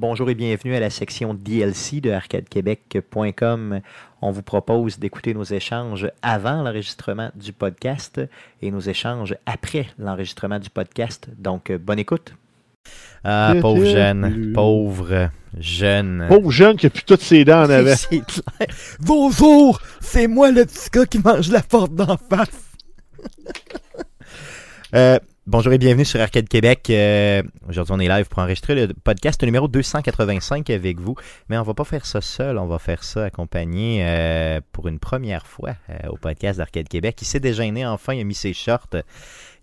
Bonjour et bienvenue à la section DLC de arcadequebec.com. On vous propose d'écouter nos échanges avant l'enregistrement du podcast et nos échanges après l'enregistrement du podcast. Donc, bonne écoute. Ah, pauvre jeune, pauvre jeune. Pauvre jeune qui a plus toutes ses dents en avant. Bonjour, c'est moi le petit gars qui mange la porte d'en face. euh, Bonjour et bienvenue sur Arcade Québec. Euh, aujourd'hui, on est live pour enregistrer le podcast numéro 285 avec vous. Mais on va pas faire ça seul, on va faire ça accompagné euh, pour une première fois euh, au podcast d'Arcade Québec. Il s'est déjeuné enfin, il a mis ses shorts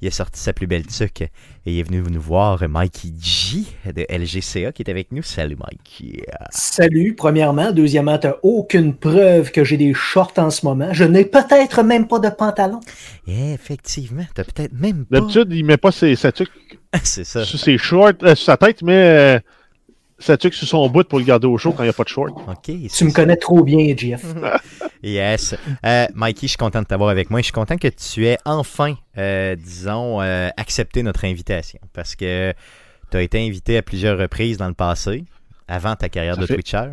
il a sorti sa plus belle tuque et il est venu nous voir Mikey G de LGCA qui est avec nous. Salut Mikey. Salut, premièrement. Deuxièmement, tu aucune preuve que j'ai des shorts en ce moment. Je n'ai peut-être même pas de pantalon. Eh, effectivement, tu peut-être même pas. D'habitude, il met pas ses, sa tuque C'est ça. sur ses shorts, euh, sur sa tête, mais euh, sa tuque sur son bout pour le garder au chaud quand il n'y a pas de shorts. Ok. Tu me connais trop bien, Jeff. Yes. Euh, Mikey, je suis content de t'avoir avec moi. Je suis content que tu aies enfin, euh, disons, euh, accepté notre invitation. Parce que tu as été invité à plusieurs reprises dans le passé, avant ta carrière Ça de fait Twitcher.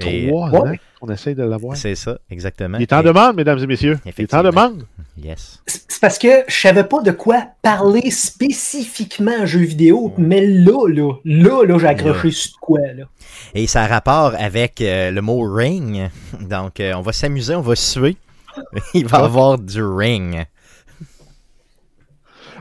Et- Trois Ouais. ans qu'on essaye de l'avoir. C'est ça, exactement. Il est en Et- demande, mesdames et messieurs. Il est en demande. Yes. C'est parce que je savais pas de quoi parler spécifiquement en jeux vidéo, mais là, là, là, là, j'ai accroché sur de quoi, là. Et ça a rapport avec euh, le mot ring. Donc, euh, on va s'amuser, on va suer. Il va y avoir du ring.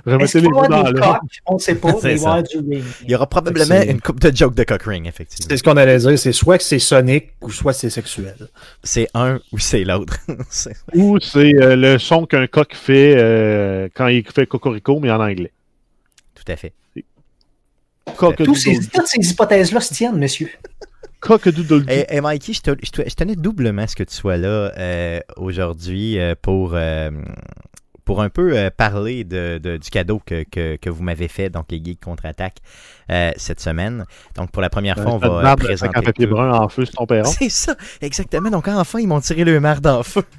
Remettez les mots dans l'ordre. On ne sait pas, mais il y avoir du ring. Il y aura probablement une coupe de joke de cock ring, effectivement. C'est ce qu'on allait dire, c'est soit que c'est sonique ou soit c'est sexuel. C'est un ou c'est l'autre. Ou c'est euh, le son qu'un coq fait euh, quand il fait cocorico, mais en anglais. Tout à fait. Coq Tous ces, toutes ces hypothèses-là se tiennent, monsieur. doodle Et, et Mikey, je, te- je te- je tenais doublement à ce que tu sois là euh, aujourd'hui euh, pour, euh, pour un peu euh, parler de, de- du cadeau que, que, que vous m'avez fait, donc les Geeks contre-attaque, euh, cette semaine. Donc pour la première fois, on va euh, présenter. un papier brun en feu sur ton perron. C'est ça, exactement. Donc enfin, ils m'ont tiré le marde en feu.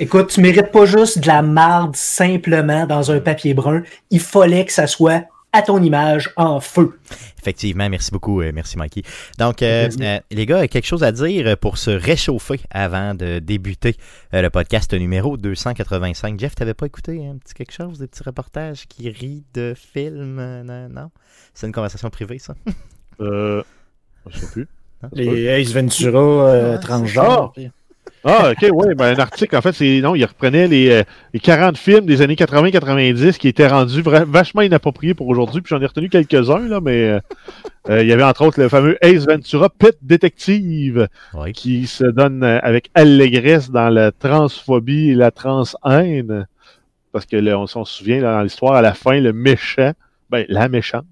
Écoute, tu mérites pas juste de la marde simplement dans un papier brun. Il fallait que ça soit à ton image en feu. Effectivement, merci beaucoup, euh, merci Mikey. Donc, euh, euh, les gars, quelque chose à dire pour se réchauffer avant de débuter euh, le podcast numéro 285. Jeff, t'avais pas écouté un petit quelque chose, des petits reportages qui rient de films Non, non? c'est une conversation privée, ça? Euh, je sais plus. Les Ace Ventura euh, transgenres. Ah, ok, ouais, ben, un article, en fait, c'est non, il reprenait les, euh, les 40 films des années 80-90 qui étaient rendus vachement inappropriés pour aujourd'hui, puis j'en ai retenu quelques-uns, là, mais euh, euh, il y avait entre autres le fameux Ace Ventura Pet Detective Oui. qui se donne euh, avec allégresse dans la transphobie et la trans-haine. Parce que, là, on s'en souvient, là, dans l'histoire, à la fin, le méchant, ben, la méchante,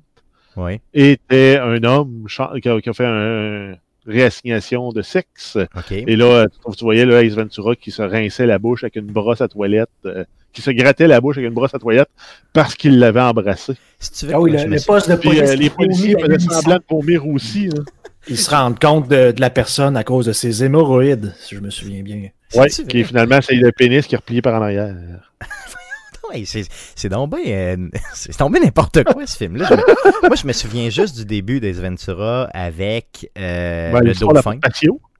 Oui. était un homme qui a, qui a fait un, réassignation de sexe. Et là, tu, tu voyais le Ace Ventura qui se rinçait la bouche avec une brosse à toilette, euh, qui se grattait la bouche avec une brosse à toilette parce qu'il l'avait embrassé. Si tu veux, Ah oui, le, poste de Puis police. euh, les policiers faisaient semblant de vomir aussi. Là. Ils se rendent compte de, de la personne à cause de ses hémorroïdes, si je me souviens bien. Ouais, C'est-tu qui est finalement, c'est le pénis qui est replié par en arrière. Ouais, c'est c'est donc bien euh, c'est bien n'importe quoi ce film là. Je me- moi je me souviens juste du début des Ventura avec euh, Ben, le dauphin.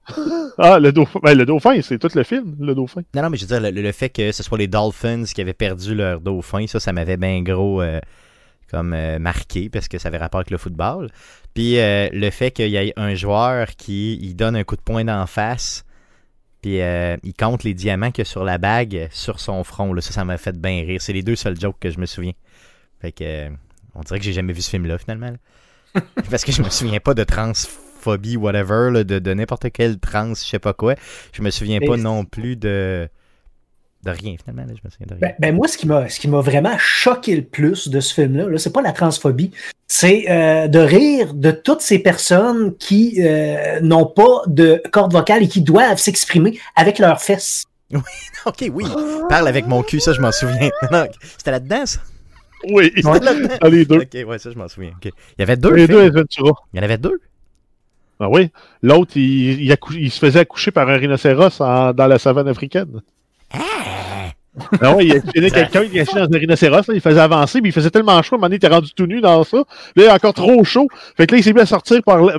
Ah, le dauphin. Ben, le dauphin, c'est tout le film, le dauphin. Non non mais je veux dire le, le fait que ce soit les Dolphins qui avaient perdu leur dauphin, ça ça m'avait bien gros euh, comme euh, marqué parce que ça avait rapport avec le football. Puis euh, le fait qu'il y ait un joueur qui il donne un coup de poing d'en face puis euh, il compte les diamants qu'il y a sur la bague sur son front là, ça ça m'a fait bien rire. C'est les deux seuls jokes que je me souviens. Fait que euh, on dirait que j'ai jamais vu ce film là finalement. là. Parce que je me souviens pas de transphobie, whatever, là, de, de n'importe quelle trans, je sais pas quoi. Je me souviens pas non plus de. De rien, finalement. là, je me souviens de rien. Ben, ben, moi, ce qui m'a ce qui m'a vraiment choqué le plus de ce film-là, -là, c'est pas la transphobie, c'est euh, de rire de toutes ces personnes qui euh, n'ont pas de corde vocale et qui doivent s'exprimer avec leurs fesses. ok, oui. Parle avec mon cul, ça, je m'en souviens. C'était là-dedans, ça? Oui, C'était là-dedans? dans les deux. Ok, ouais, ça, je m'en souviens. Il y avait deux. Les films. deux Ace Ventura. Il y en avait deux? Ah oui. L'autre, il, il accou- il se faisait accoucher par un rhinocéros en- dans la savane africaine. Ah! Ah ouais, il espionnait quelqu'un, il caché dans un rhinocéros, là, il faisait avancer, mais il faisait tellement chaud, à un moment donné, il était rendu tout nu dans ça. Là, il est encore trop chaud. Fait que là, il s'est mis à sortir par le,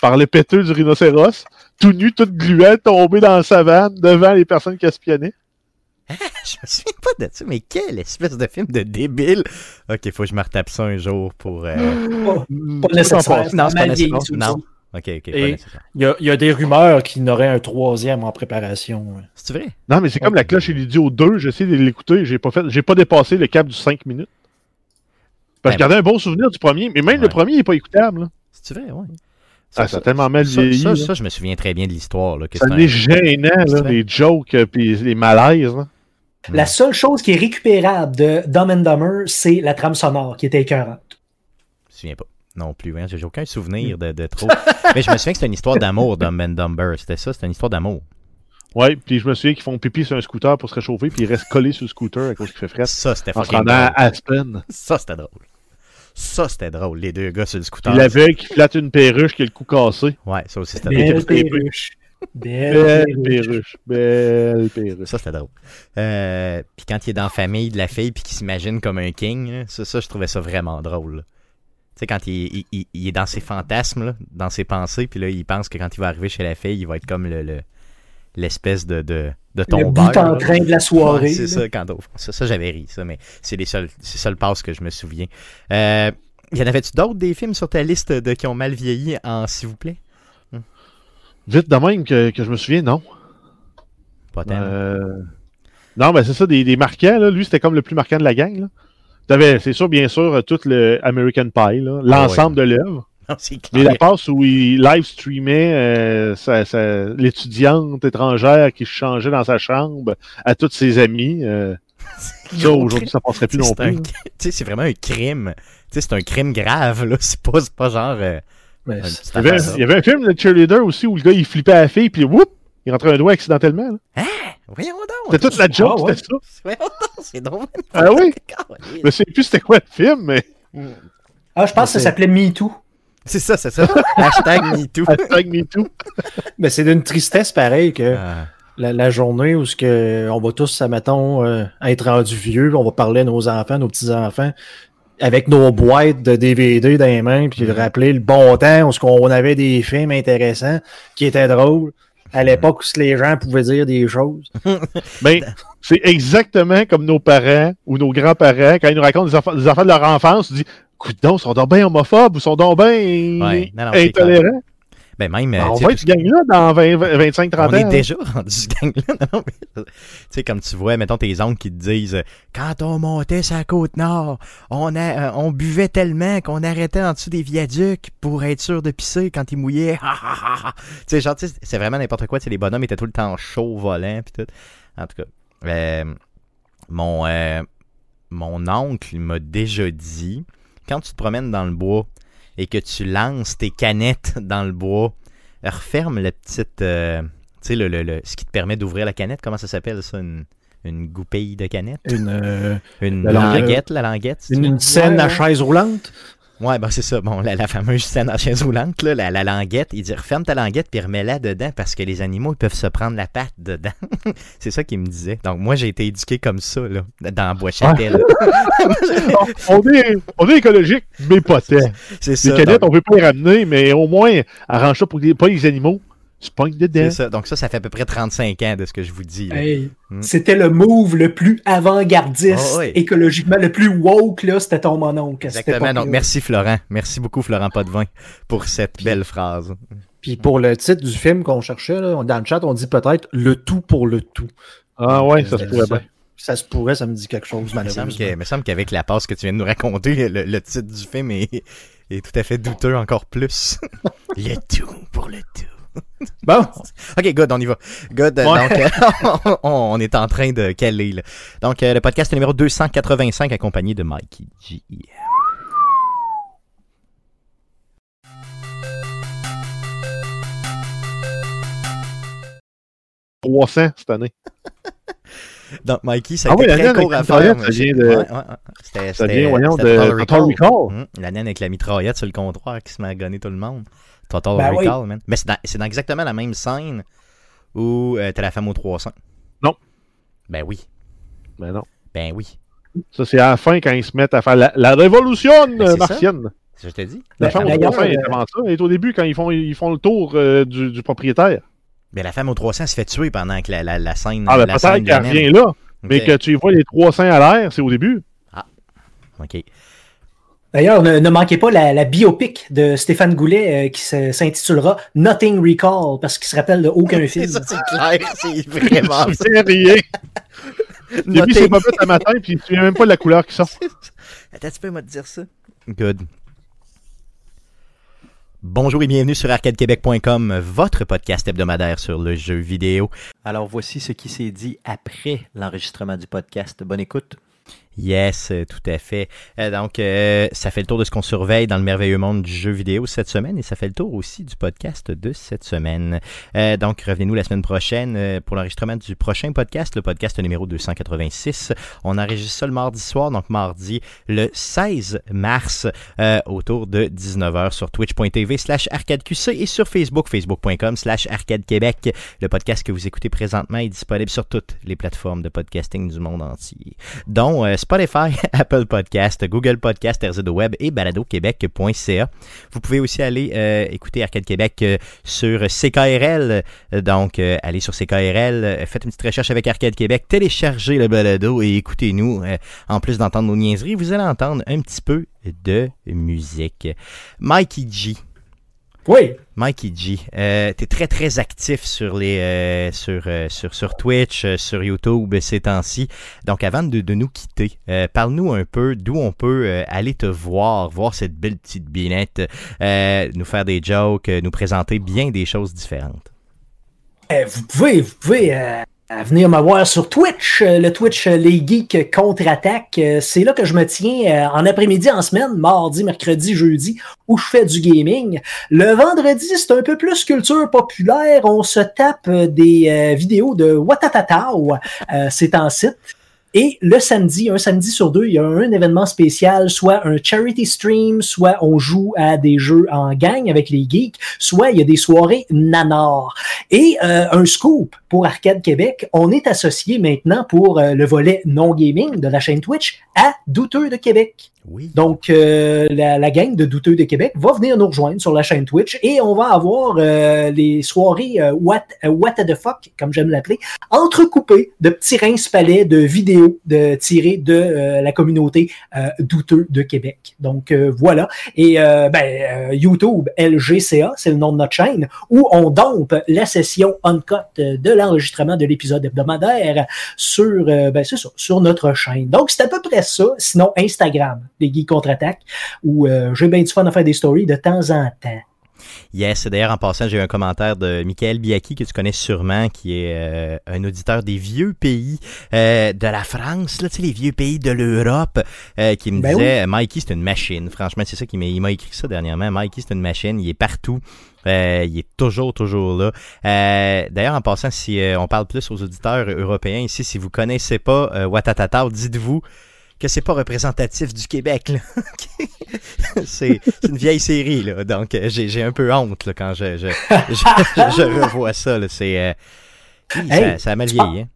par le péteux du rhinocéros, tout nu, tout gluant, tombé dans la savane, devant les personnes qui espionnaient. Je me souviens pas de ça, mais quelle espèce de film de débile. Ok, faut que je me retape ça un jour pour. euh, Mm, pas ça, nécessaire. Non, pas nécessaire. Non. Ok, ok, pas. Il y a, il y a des rumeurs qu'il y aurait un troisième en préparation. C'est vrai? Non, mais c'est comme la cloche et l'idiot 2, j'essaie de l'écouter, j'ai pas fait, j'ai pas dépassé le cap du 5 minutes. Parce que Ben, je gardais un bon souvenir du premier, mais même Ouais. le premier, il est pas écoutable. C'est vrai, ouais? Ah, ça a tellement mal ça, vieilli. ça, ça, je me souviens très bien de l'histoire. là, que Ça c'est un- est gênant, là, les jokes euh, puis les malaises. là. La seule chose qui est récupérable de Dumb and Dumber, c'est la trame sonore qui était écœurante. Je me souviens pas. Non plus, hein. j'ai aucun souvenir de, de trop. Mais je me souviens que c'était une histoire d'amour, Dumb and Dumber. C'était ça, c'était une histoire d'amour. Ouais, puis je me souviens qu'ils font pipi sur un scooter pour se réchauffer, puis ils restent collés sur le scooter à cause qu'il fait frais. Ça, c'était En se rendant à drôle. Aspen. Ça, c'était drôle. Ça, c'était drôle. Les deux gars sur le scooter. L'aveugle qui flatte une perruche qui a le cou cassé. Ouais, ça aussi, c'était Belle drôle. Belle perruche. perruche. Belle perruche. perruche. Belle perruche. Ça, c'était drôle. Euh, puis quand il est dans la famille de la fille puis qu'il s'imagine comme un king, là, ça, ça, je trouvais ça vraiment drôle. là. Tu sais, quand il, il- il- il est dans ses fantasmes, là, dans ses pensées, puis là, il pense que quand il va arriver chez la fille, il va être comme le, le- l'espèce de, de, de Le tombeur. bout en là. train de la soirée. Ouais, c'est ça, quand au fond. Ça, ça, j'avais ri, ça, mais c'est les seuls, c'est seuls passes que je me souviens. Euh, y en avait-tu d'autres des films sur ta liste de qui ont mal vieilli en s'il vous plaît? Vite de même que, que je me souviens, non. Pas tant. Euh, Non, ben c'est ça, des, des marquants, là. Lui, c'était comme le plus marquant de la gang, là. C'est sûr, bien sûr, euh, tout le American Pie. L'ensemble de l'œuvre. Mais la passe où il live streamait euh, sa- sa- l'étudiante étrangère qui changeait dans sa chambre à tous ses amis. euh, ça, aujourd'hui, ça passerait plus non un- plus. tu sais, c'est vraiment un crime. Tu sais, c'est un crime grave, là. C'est pas, c'est pas genre. euh, y, avait, il y avait un film de Cheerleader aussi où le gars il flippait à la fille puis whoop, il rentrait un doigt accidentellement. là. Voyons donc. C'était toute la joke, Ah ouais. c'était ça. Voyons donc, c'est drôle. Ah oui? Je me souviens plus c'était quoi le film, mais Ah, je pense que ça s'appelait Me Too. C'est ça, c'est ça. Hashtag MeToo. hashtag MeToo. mais c'est d'une tristesse pareille que Ah, la, la journée où ce que on va tous, mettons, euh, être rendus vieux, on va parler à nos enfants, nos petits-enfants, avec nos boîtes de DVD dans les mains, puis Mhm. rappeler le bon temps où ce qu'on avait des films intéressants qui étaient drôles. À l'époque où les gens pouvaient dire des choses. Ben, c'est exactement comme nos parents ou nos grands-parents, quand ils nous racontent des affaires, des affaires de leur enfance, ils disent Écoute donc, ils sont donc bien homophobes ou sont donc bien Ouais, intolérants. Ben même. Ben, on va être ce gang-là dans 20, 25, 30 On ans. est déjà rendu ce gang-là. Tu sais, comme tu vois, mettons tes oncles qui te disent Quand on montait sa côte nord, on, a, euh, on buvait tellement qu'on arrêtait en dessous des viaducs pour être sûr de pisser quand il mouillait. Tu sais, genre, c'est vraiment n'importe quoi. Tu sais, les bonhommes étaient tout le temps chauds au volant. Puis tout. En tout cas, euh, mon, euh, mon oncle m'a déjà dit Quand tu te promènes dans le bois et que tu lances tes canettes dans le bois, referme la petite. euh, tu sais, le, le- le- ce qui te permet d'ouvrir la canette, comment ça s'appelle ça? Une, une goupille de canette? Une, euh, Une La languette. la languette une, scène Ouais, à chaise roulante? Ouais, ben c'est ça. Bon, la, la fameuse scène en chaise roulante, là, la, la languette, il dit referme ta languette puis remets-la dedans parce que les animaux ils peuvent se prendre la patte dedans. c'est ça qu'il me disait. Donc moi j'ai été éduqué comme ça, là, dans Bois-Châtel. on, est, on est écologique, mais pas tant. c'est ça. Les canettes, donc- on peut pas les ramener, mais au moins, arrange ça pour les- pas les animaux dedans. c'est ça. Donc ça, ça fait à peu près 35 ans de ce que je vous dis. là. Hey, Mm. C'était le move le plus avant-gardiste, Ah oui. écologiquement, le plus woke, là, c'était ton cette Exactement. Donc merci Florent. Merci beaucoup Florent Potvin pour cette belle phrase. Puis pour le titre du film qu'on cherchait, là, dans le chat, on dit peut-être le tout pour le tout. Ah ouais, ça se Euh, pourrait bien. Ça se pourrait, ça me dit quelque chose, malheureusement. il me semble qu'avec la passe que tu viens de nous raconter, le, le titre du film est, est tout à fait douteux encore plus. le tout pour le tout. Bon, Ok, good, on y va. Good, euh, Ouais. donc euh, on, on est en train de caler. Là. Donc euh, le podcast numéro 285 accompagné de Mikey G. 300 cette année. Donc Mikey, ça a Ah été oui, la très naine court à faire. ça vient de- ouais, ouais, ouais. C'était- Ça c'était- vient, voyons, de Total Total Recall. Hum, la naine avec la mitraillette sur le comptoir qui se met à gonner tout le monde. Total Ben oui. Recall, man. Mais c'est dans, exactement la même scène où euh, t'as la femme aux 300. Non. Ben oui. Ben non. Ben oui. Ça, c'est à la fin quand ils se mettent à faire la, la révolution Ben, martienne. C'est ce que je te dis. La Ben, femme au d'ailleurs, 300 est euh, avant ça. Elle est au début quand ils font, ils font le tour euh, du, du propriétaire. Ben, la femme aux 300 se fait tuer pendant que la, la, la scène. Ah, ben la peut-être qu'elle revient là, mais que tu y vois les 300 à l'air, c'est au début. OK. D'ailleurs, ne, ne manquez pas la, la biopic de Stéphane Goulet euh, qui s'intitulera Nothing Recall parce qu'il se rappelle de aucun film. Ça, c'est clair. C'est vraiment. C'est rien. Mis ses Nothing. bobettes un matin, puis il ne se souvient même pas de la couleur qui sort. Attends, tu peux me dire ça? Good. Bonjour et bienvenue sur arcadequebec.com, votre podcast hebdomadaire sur le jeu vidéo. Alors voici ce qui s'est dit après l'enregistrement du podcast. Bonne écoute. Yes, euh, tout à fait. Euh, donc, euh, ça fait le tour de ce qu'on surveille dans le merveilleux monde du jeu vidéo cette semaine et ça fait le tour aussi du podcast de cette semaine. Euh, donc, revenez-nous la semaine prochaine euh, pour l'enregistrement du prochain podcast, le podcast numéro 286. On enregistre ça le mardi soir, donc mardi le 16 mars euh, autour de 19h sur twitch.tv slash arcadeqc et sur Facebook, facebook.com slash arcadequebec. Le podcast que vous écoutez présentement est disponible sur toutes les plateformes de podcasting du monde entier, dont Spotify, Apple Podcast, Google Podcast, RZO Web et baladoquebec.ca. Vous pouvez aussi aller euh, écouter Arcade Québec euh, sur CKRL. Donc, euh, allez sur CKRL, faites une petite recherche avec Arcade Québec, téléchargez le balado et écoutez-nous. En plus d'entendre nos niaiseries, vous allez entendre un petit peu de musique. Mikey G. Oui. Mikey G, euh, tu es très très actif sur les euh, sur, euh, sur sur Twitch, euh, sur YouTube ces temps-ci. Donc avant de, de nous quitter, parle-nous un peu d'où on peut aller te voir, voir cette belle petite binette, nous faire des jokes, nous présenter bien des choses différentes. Euh, vous pouvez, vous pouvez euh, venir me voir sur Twitch, euh, le Twitch euh, Les Geeks contre-attaque. Euh, C'est là que je me tiens en après-midi, en semaine, mardi, mercredi, jeudi, où je fais du gaming. Le vendredi, c'est un peu plus culture populaire. On se tape des vidéos de Watatatao. C'est en site. Et le samedi, un samedi sur deux, il y a un événement spécial, soit un charity stream, soit on joue à des jeux en gang avec les geeks, soit il y a des soirées nanar. Et euh, un scoop pour Arcade Québec, on est associé maintenant pour euh, le volet non gaming de la chaîne Twitch à Douteux de Québec. Oui. Donc, euh, la, la gang de Douteux de Québec va venir nous rejoindre sur la chaîne Twitch et on va avoir euh, les soirées euh, what, euh, what the fuck, comme j'aime l'appeler, entrecoupées de petits rince-palais de vidéos de, tirées de euh, la communauté euh, Douteux de Québec. Donc, voilà. Et ben, YouTube, LGCA, c'est le nom de notre chaîne, où on dompe la session uncut de l'enregistrement de l'épisode hebdomadaire sur, ben, ça, sur notre chaîne. Donc, c'est à peu près ça. Sinon, Instagram, les geeks contre-attaque, où euh, j'ai bien du fun à faire des stories de temps en temps. Yes, d'ailleurs en passant, j'ai eu un commentaire de Michael Biaki que tu connais sûrement, qui est euh, un auditeur des vieux pays euh, de la France, là, tu sais, les vieux pays de l'Europe, euh, qui me Ben disait Mikey, c'est une machine. Franchement, c'est ça qui m'a écrit ça dernièrement. Mikey, c'est une machine, il est partout. Euh, il est toujours, toujours là. Euh, D'ailleurs, en passant, si euh, on parle plus aux auditeurs européens ici, si vous connaissez pas Watatata, dites-vous que c'est pas représentatif du Québec. c'est une vieille série, là. Donc, euh, j'ai un peu honte là, quand je, je, je, je revois ça. là. C'est. euh, oui, ça, Hey, ça a mal tu vieilli. hein.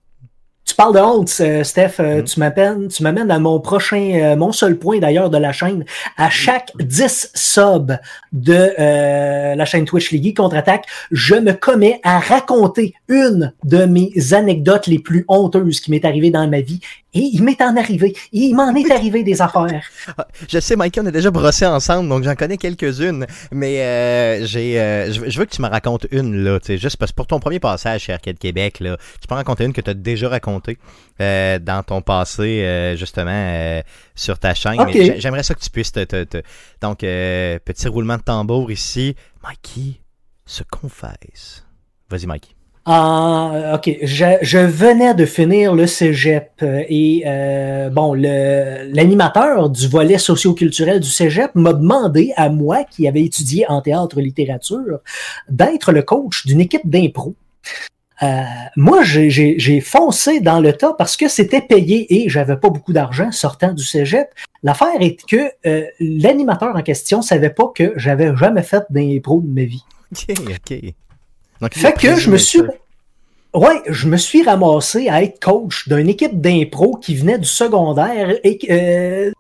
Tu parles de honte, euh, Steph. euh, Mm. Tu m'amènes, tu m'amènes à mon prochain, mon seul point d'ailleurs de la chaîne. À chaque 10 subs de euh, la chaîne Twitch League contre-attaque, je me commets à raconter une de mes anecdotes les plus honteuses qui m'est arrivée dans ma vie. Et il m'est en arrivé. Il m'en est arrivé des affaires. Ah, Je sais, Mikey, on a déjà brossé ensemble, donc j'en connais quelques-unes. Mais euh, j'ai, euh, je, veux- que tu me racontes une, là, tu sais, juste parce que pour ton premier passage chez Arcade Québec, là, tu peux en raconter une que tu as déjà racontée euh, dans ton passé, euh, justement, euh, sur ta chaîne. Ok. Mais j'ai- j'aimerais ça que tu puisses te... te- te- Donc, euh, petit roulement de tambour ici. Mikey se confesse. Vas-y, Mikey. Ah, ok. Je, je venais de finir le cégep euh, et euh, bon, l'animateur du volet socioculturel du cégep m'a demandé à moi, qui avait étudié en théâtre littérature, d'être le coach d'une équipe d'impro. Euh, moi, j'ai foncé dans le tas parce que c'était payé et j'avais pas beaucoup d'argent sortant du cégep. L'affaire est que euh, l'animateur en question savait pas que j'avais jamais fait d'impro de ma vie. OK, OK. Donc, Fait que je me suis. Ouais, je me suis ramassé à être coach d'une équipe d'impro qui venait du secondaire et euh,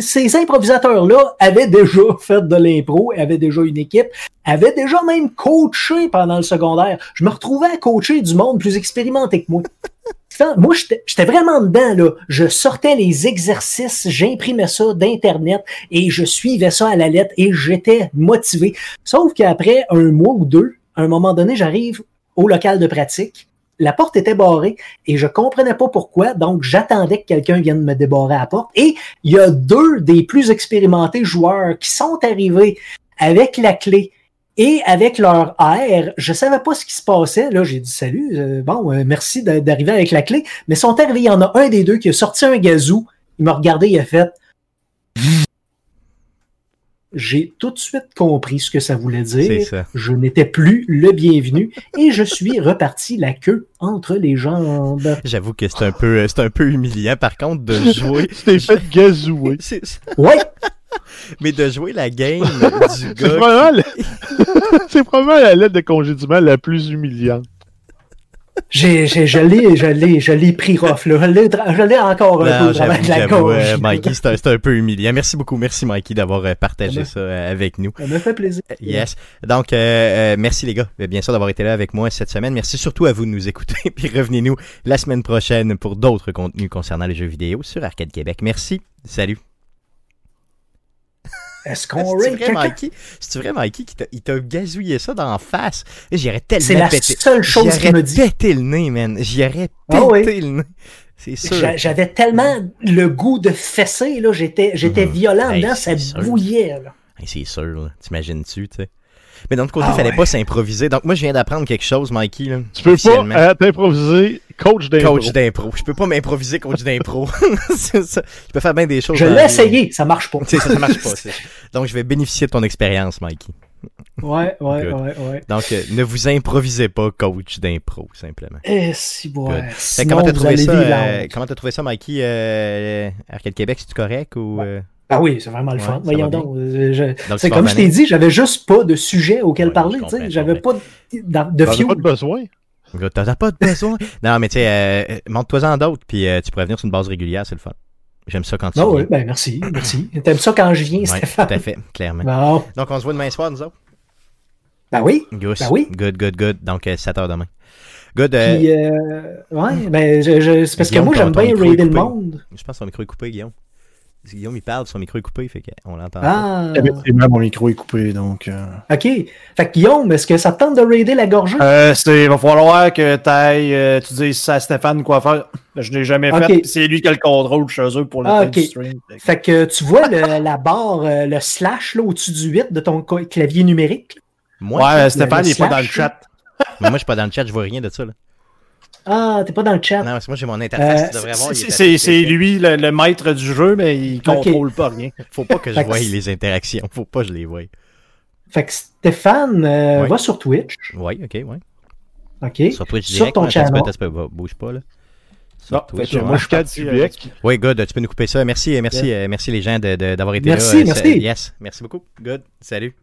ces improvisateurs-là avaient déjà fait de l'impro, avaient déjà une équipe, avaient déjà même coaché pendant le secondaire. Je me retrouvais à coacher du monde plus expérimenté que moi. Moi, j'étais vraiment dedans, là. Je sortais les exercices, j'imprimais ça d'Internet et je suivais ça à la lettre et j'étais motivé. Sauf qu'après un mois ou deux, à un moment donné, j'arrive au local de pratique la porte était barrée et je comprenais pas pourquoi. Donc, j'attendais que quelqu'un vienne me débarrer à la porte. Et il y a deux des plus expérimentés joueurs qui sont arrivés avec la clé et avec leur air. Je savais pas ce qui se passait. Là, j'ai dit salut. Euh, bon, euh, merci d'arriver avec la clé. Mais sont arrivés. Il y en a un des deux qui a sorti un gazou. Il m'a regardé. Il a fait j'ai tout de suite compris ce que ça voulait dire. Je n'étais plus le bienvenu et je suis reparti la queue entre les jambes. J'avoue que c'est un peu, c'est un peu humiliant par contre de jouer. C'était fait gazouer. Ouais. Mais de jouer la game du gars. C'est probablement, la lettre de congédiement la plus humiliante. J'ai, j'ai, je l'ai, je l'ai, je l'ai pris rough, là. Je l'ai, encore un peu de la gauche. Euh, Mikey, c'est un, peu humiliant. Merci beaucoup. Merci, Mikey, d'avoir euh, partagé ça euh, avec nous. Ça me fait plaisir. Yes. Donc, merci, les gars, bien sûr, d'avoir été là avec moi cette semaine. Merci surtout à vous de nous écouter. Puis revenez-nous la semaine prochaine pour d'autres contenus concernant les jeux vidéo sur Arcade Québec. Merci. Salut. Est-ce qu'on vrai, Mikey? C'est vrai, Mikey, qui? T'a gazouillé ça d'en face? J'y aurais tellement C'est la seule chose qu'il me dit. Pété le nez, man. J'y aurais ah pété le nez. C'est sûr. J'avais tellement le goût de fesser, là. J'étais, j'étais mhm. violent dedans, ça bouillait, là. c'est sûr, là. T'imagines-tu, tu sais? Mais d'un autre côté, il ah fallait pas s'improviser. Donc moi, je viens d'apprendre quelque chose, Mikey. Là, tu peux pas euh, t'improviser coach d'impro. Coach d'impro. Je peux pas m'improviser coach d'impro. je peux faire bien des choses. Je l'ai essayé, ça marche pas. ça, ça marche pas. Donc je vais bénéficier de ton expérience, Mikey. Ouais, ouais, ouais, ouais. Donc, euh, ne vous improvisez pas coach d'impro, simplement. Eh, si, bon. Comment t'as trouvé, ça, euh, comment as trouvé ça, Mikey? Euh, Arcade Québec, c'est-tu correct ou. Ah oui, c'est vraiment le fun. Voyons donc. Euh, c'est comme je t'ai dit, j'avais juste pas de sujet auquel parler. J'avais pas de, de pas de besoin. T'as pas de besoin? non, mais tu sais, euh, monte-toi-en d'autres, puis euh, tu pourrais venir sur une base régulière, c'est le fun. J'aime ça quand tu viens. oui, ben merci, merci. T'aimes ça quand je viens, Stéphane? Tout à fait, clairement. Donc, on se voit demain soir, nous autres? Ben oui. Ben oui. Good, good, good. Donc, 7 heures demain. Good. Puis, ouais, ben, c'est parce que moi, j'aime bien raider le monde. Je pense que son micro est coupé, Guillaume. Guillaume, il parle, son micro est coupé, fait qu'on l'entend. Ah! Effectivement, mon micro est coupé, donc. Euh. OK. Fait que Guillaume, est-ce que ça te tente de raider la gorge? Euh, il va falloir que tu ailles, euh, tu dises à Stéphane quoi faire. Je ne l'ai jamais fait. C'est lui qui a le contrôle chez eux pour le ah, stream. Fait que tu vois la barre, euh, le slash là, au-dessus du 8 de ton clavier numérique? Moi, ouais, Stéphane, il n'est pas dans le chat. Mais moi, je suis pas dans le chat, je vois rien de ça. Là. Ah, t'es pas dans le chat. Non, moi j'ai mon interface, voir. C'est lui le, maître du jeu, mais il contrôle pas rien. Faut pas que je voie les interactions. Faut pas que je les voie. Fait que Stéphane euh, va sur Twitch. Oui, ok, oui. Ok. Sur Twitch direct, sur ton channel. bouge pas là. Sur Twitch, moi je suis. Oui, good, tu peux nous couper ça. Merci, merci, euh, merci les gens d'avoir été là. Merci, euh, merci. Yes, merci beaucoup. Good, salut.